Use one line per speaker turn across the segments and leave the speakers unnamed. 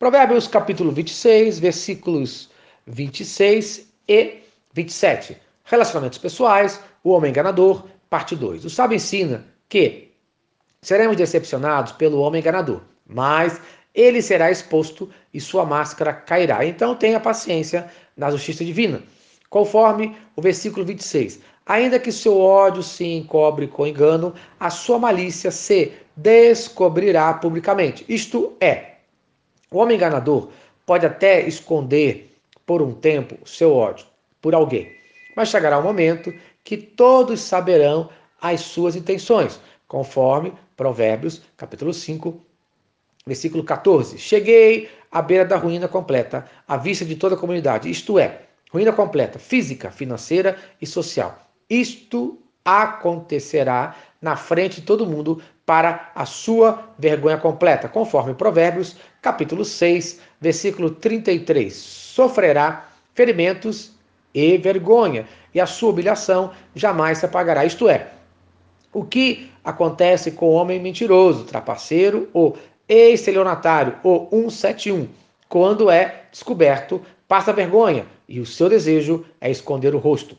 Provérbios capítulo 26, versículos 26 e 27. Relacionamentos pessoais, o homem enganador, parte 2. O sábio ensina que seremos decepcionados pelo homem enganador, mas ele será exposto e sua máscara cairá. Então tenha paciência na justiça divina. Conforme o versículo 26. Ainda que seu ódio se encobre com engano, a sua malícia se descobrirá publicamente. Isto é, o homem enganador pode até esconder por um tempo seu ódio por alguém, mas chegará um momento que todos saberão as suas intenções, conforme Provérbios, capítulo 5, versículo 14. Cheguei à beira da ruína completa, à vista de toda a comunidade, isto é, ruína completa, física, financeira e social. Isto acontecerá na frente de todo mundo para a sua vergonha completa, conforme Provérbios, capítulo 6, versículo 33. Sofrerá ferimentos e vergonha, e a sua humilhação jamais se apagará. Isto é, o que acontece com o homem mentiroso, trapaceiro ou estelionatário ou 171, quando é descoberto, passa vergonha e o seu desejo é esconder o rosto.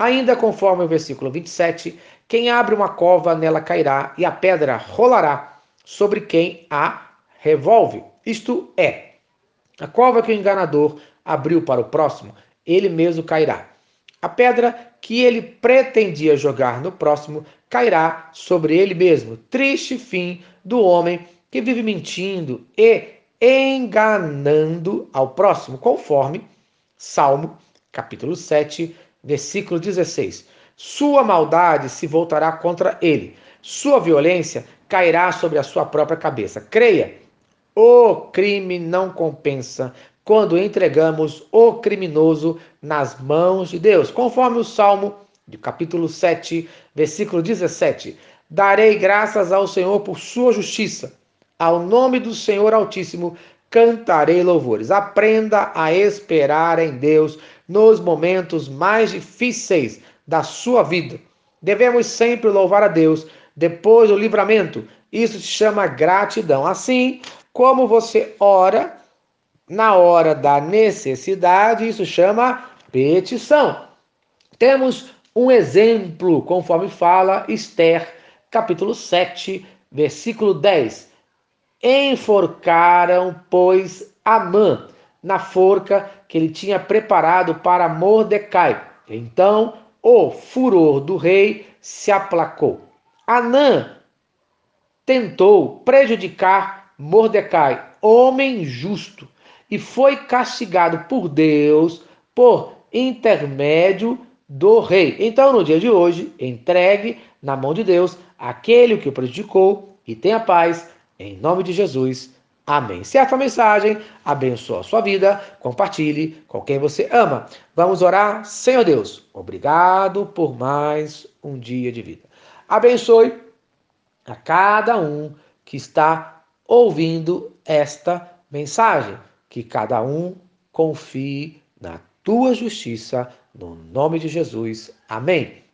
Ainda conforme o versículo 27, quem abre uma cova, nela cairá, e a pedra rolará sobre quem a revolve. Isto é, a cova que o enganador abriu para o próximo, ele mesmo cairá. A pedra que ele pretendia jogar no próximo cairá sobre ele mesmo. Triste fim do homem que vive mentindo e enganando ao próximo, conforme Salmo, capítulo 7, versículo 16. Sua maldade se voltará contra ele, sua violência cairá sobre a sua própria cabeça. Creia, o crime não compensa quando entregamos o criminoso nas mãos de Deus, conforme o Salmo, de capítulo 7, versículo 17. Darei graças ao Senhor por sua justiça ao nome do Senhor Altíssimo cantarei louvores. Aprenda a esperar em Deus nos momentos mais difíceis da sua vida. Devemos sempre louvar a Deus depois do livramento. Isso se chama gratidão. Assim como você ora na hora da necessidade, isso chama petição. Temos um exemplo, conforme fala Esther, capítulo 7, versículo 10. Enforcaram, pois, Amã na forca que ele tinha preparado para Mordecai. Então o furor do rei se aplacou. Anã tentou prejudicar Mordecai, homem justo, e foi castigado por Deus por intermédio do rei. Então, no dia de hoje, entregue na mão de Deus aquele que o prejudicou e tenha paz em nome de Jesus. Amém. Se essa mensagem abençoa a sua vida, compartilhe com quem você ama. Vamos orar. Senhor Deus, obrigado por mais um dia de vida. Abençoe a cada um que está ouvindo esta mensagem. Que cada um confie na tua justiça, no nome de Jesus. Amém.